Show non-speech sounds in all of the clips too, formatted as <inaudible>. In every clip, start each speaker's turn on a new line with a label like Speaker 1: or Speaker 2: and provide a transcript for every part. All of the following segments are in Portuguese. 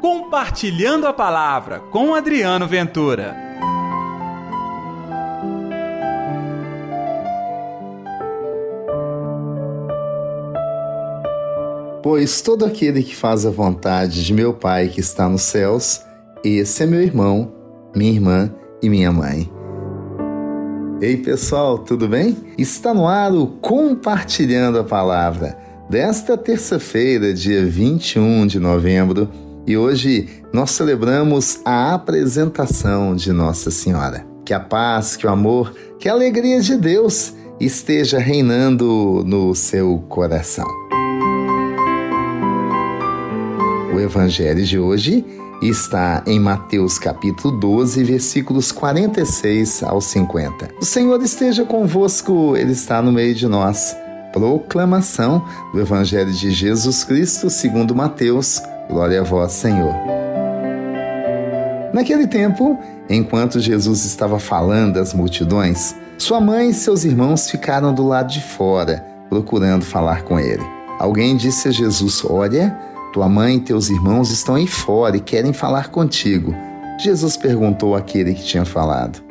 Speaker 1: Compartilhando a Palavra com Adriano Ventura.
Speaker 2: Pois todo aquele que faz a vontade de meu Pai que está nos céus, esse é meu irmão, minha irmã e minha mãe. Ei pessoal, tudo bem? Está no ar o Compartilhando a Palavra desta terça-feira, dia 21 de novembro, e hoje nós celebramos a apresentação de Nossa Senhora. Que a paz, que o amor, que a alegria de Deus esteja reinando no seu coração. O evangelho de hoje está em Mateus capítulo 12, versículos 46 ao 50. O Senhor esteja convosco, ele está no meio de nós. Proclamação do evangelho de Jesus Cristo, segundo Mateus. Glória a vós, Senhor. Naquele tempo, enquanto Jesus estava falando às multidões, sua mãe e seus irmãos ficaram do lado de fora, procurando falar com ele. Alguém disse a Jesus: Olha, tua mãe e teus irmãos estão aí fora e querem falar contigo. Jesus perguntou àquele que tinha falado: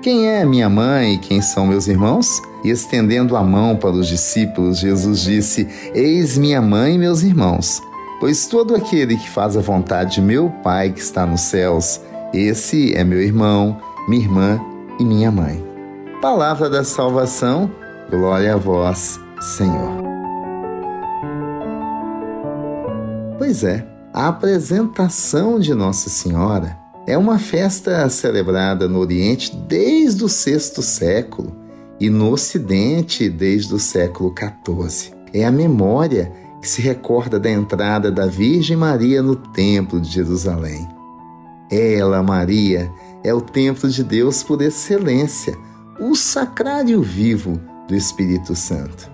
Speaker 2: Quem é minha mãe e quem são meus irmãos? E estendendo a mão para os discípulos, Jesus disse: Eis minha mãe e meus irmãos. Pois todo aquele que faz a vontade de meu Pai que está nos céus, esse é meu irmão, minha irmã e minha mãe. Palavra da salvação, glória a vós, Senhor. Pois é, a apresentação de Nossa Senhora é uma festa celebrada no Oriente desde o sexto século e no Ocidente desde o século XIV. É a memória que se recorda da entrada da Virgem Maria no Templo de Jerusalém. Ela, Maria, é o templo de Deus por excelência, o sacrário vivo do Espírito Santo.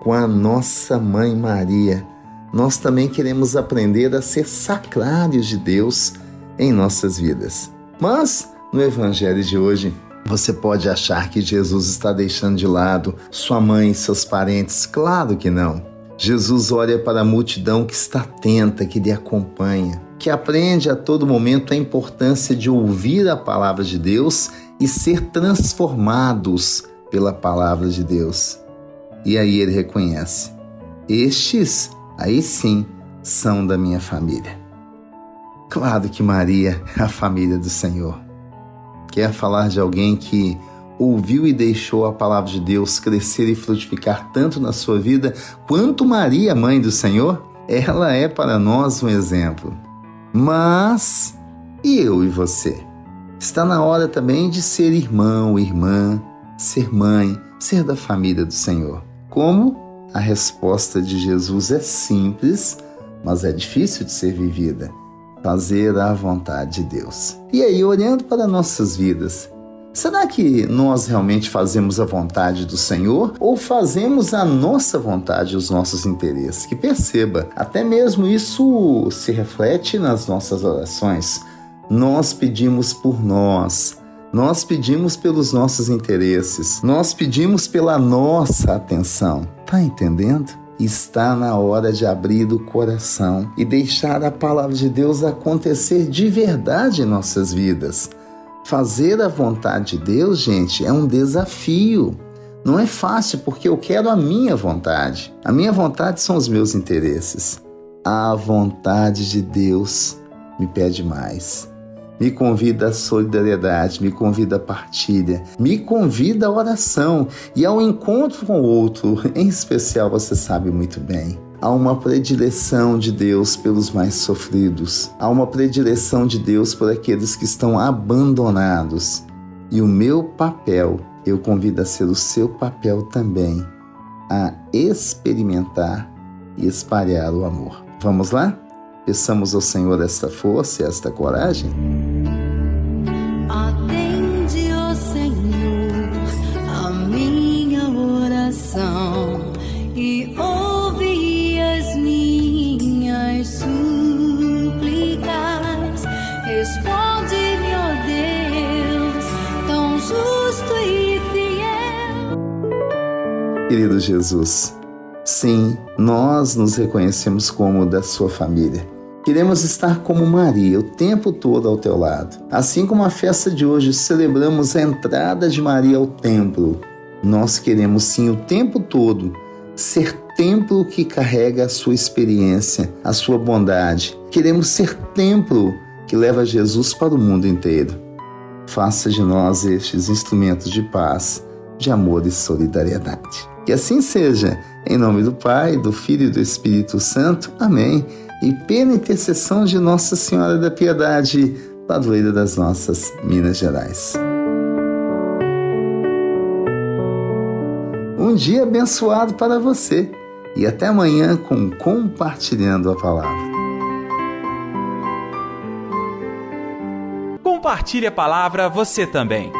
Speaker 2: Com a nossa mãe Maria, nós também queremos aprender a ser sacrários de Deus em nossas vidas. Mas, no Evangelho de hoje, você pode achar que Jesus está deixando de lado sua mãe e seus parentes. Claro que não. Jesus olha para a multidão que está atenta, que lhe acompanha, que aprende a todo momento a importância de ouvir a palavra de Deus e ser transformados pela palavra de Deus. E aí ele reconhece: estes aí sim são da minha família. Claro que Maria é a família do Senhor. Quer falar de alguém que ouviu e deixou a palavra de Deus crescer e frutificar tanto na sua vida quanto Maria, mãe do Senhor? Ela é para nós um exemplo. Mas e eu e você? Está na hora também de ser irmão, irmã, ser mãe, ser da família do Senhor. Como? A resposta de Jesus é simples, mas é difícil de ser vivida. Fazer a vontade de Deus. E aí, olhando para nossas vidas, será que nós realmente fazemos a vontade do Senhor ou fazemos a nossa vontade, os nossos interesses? Que perceba, até mesmo isso se reflete nas nossas orações. Nós pedimos por nós, nós pedimos pelos nossos interesses, nós pedimos pela nossa atenção. Tá entendendo? Está na hora de abrir o coração e deixar a palavra de Deus acontecer de verdade em nossas vidas. Fazer a vontade de Deus, gente, é um desafio. Não é fácil porque eu quero a minha vontade. A minha vontade são os meus interesses. A vontade de Deus me pede mais me convida à solidariedade, me convida à partilha, me convida à oração e ao encontro com o outro. <laughs> Em especial, você sabe muito bem. Há uma predileção de Deus pelos mais sofridos. Há uma predileção de Deus por aqueles que estão abandonados. E o meu papel, eu convido a ser o seu papel também, a experimentar e espalhar o amor. Vamos lá? Peçamos ao Senhor esta força e esta coragem.
Speaker 3: Atende,
Speaker 2: Querido Jesus, sim, nós nos reconhecemos como da sua família Queremos estar como Maria o tempo todo ao teu lado. Assim como a festa de hoje celebramos a entrada de Maria ao templo, nós queremos sim o tempo todo ser templo que carrega a sua experiência, a sua bondade. Queremos ser templo que leva Jesus para o mundo inteiro. Faça de nós estes instrumentos de paz, de amor e solidariedade. Que assim seja, em nome do Pai, do Filho e do Espírito Santo. Amém e pela intercessão de Nossa Senhora da Piedade, padroeira das nossas Minas Gerais. Um dia abençoado para você e até amanhã com Compartilhando a Palavra.
Speaker 1: Compartilhe a palavra você também.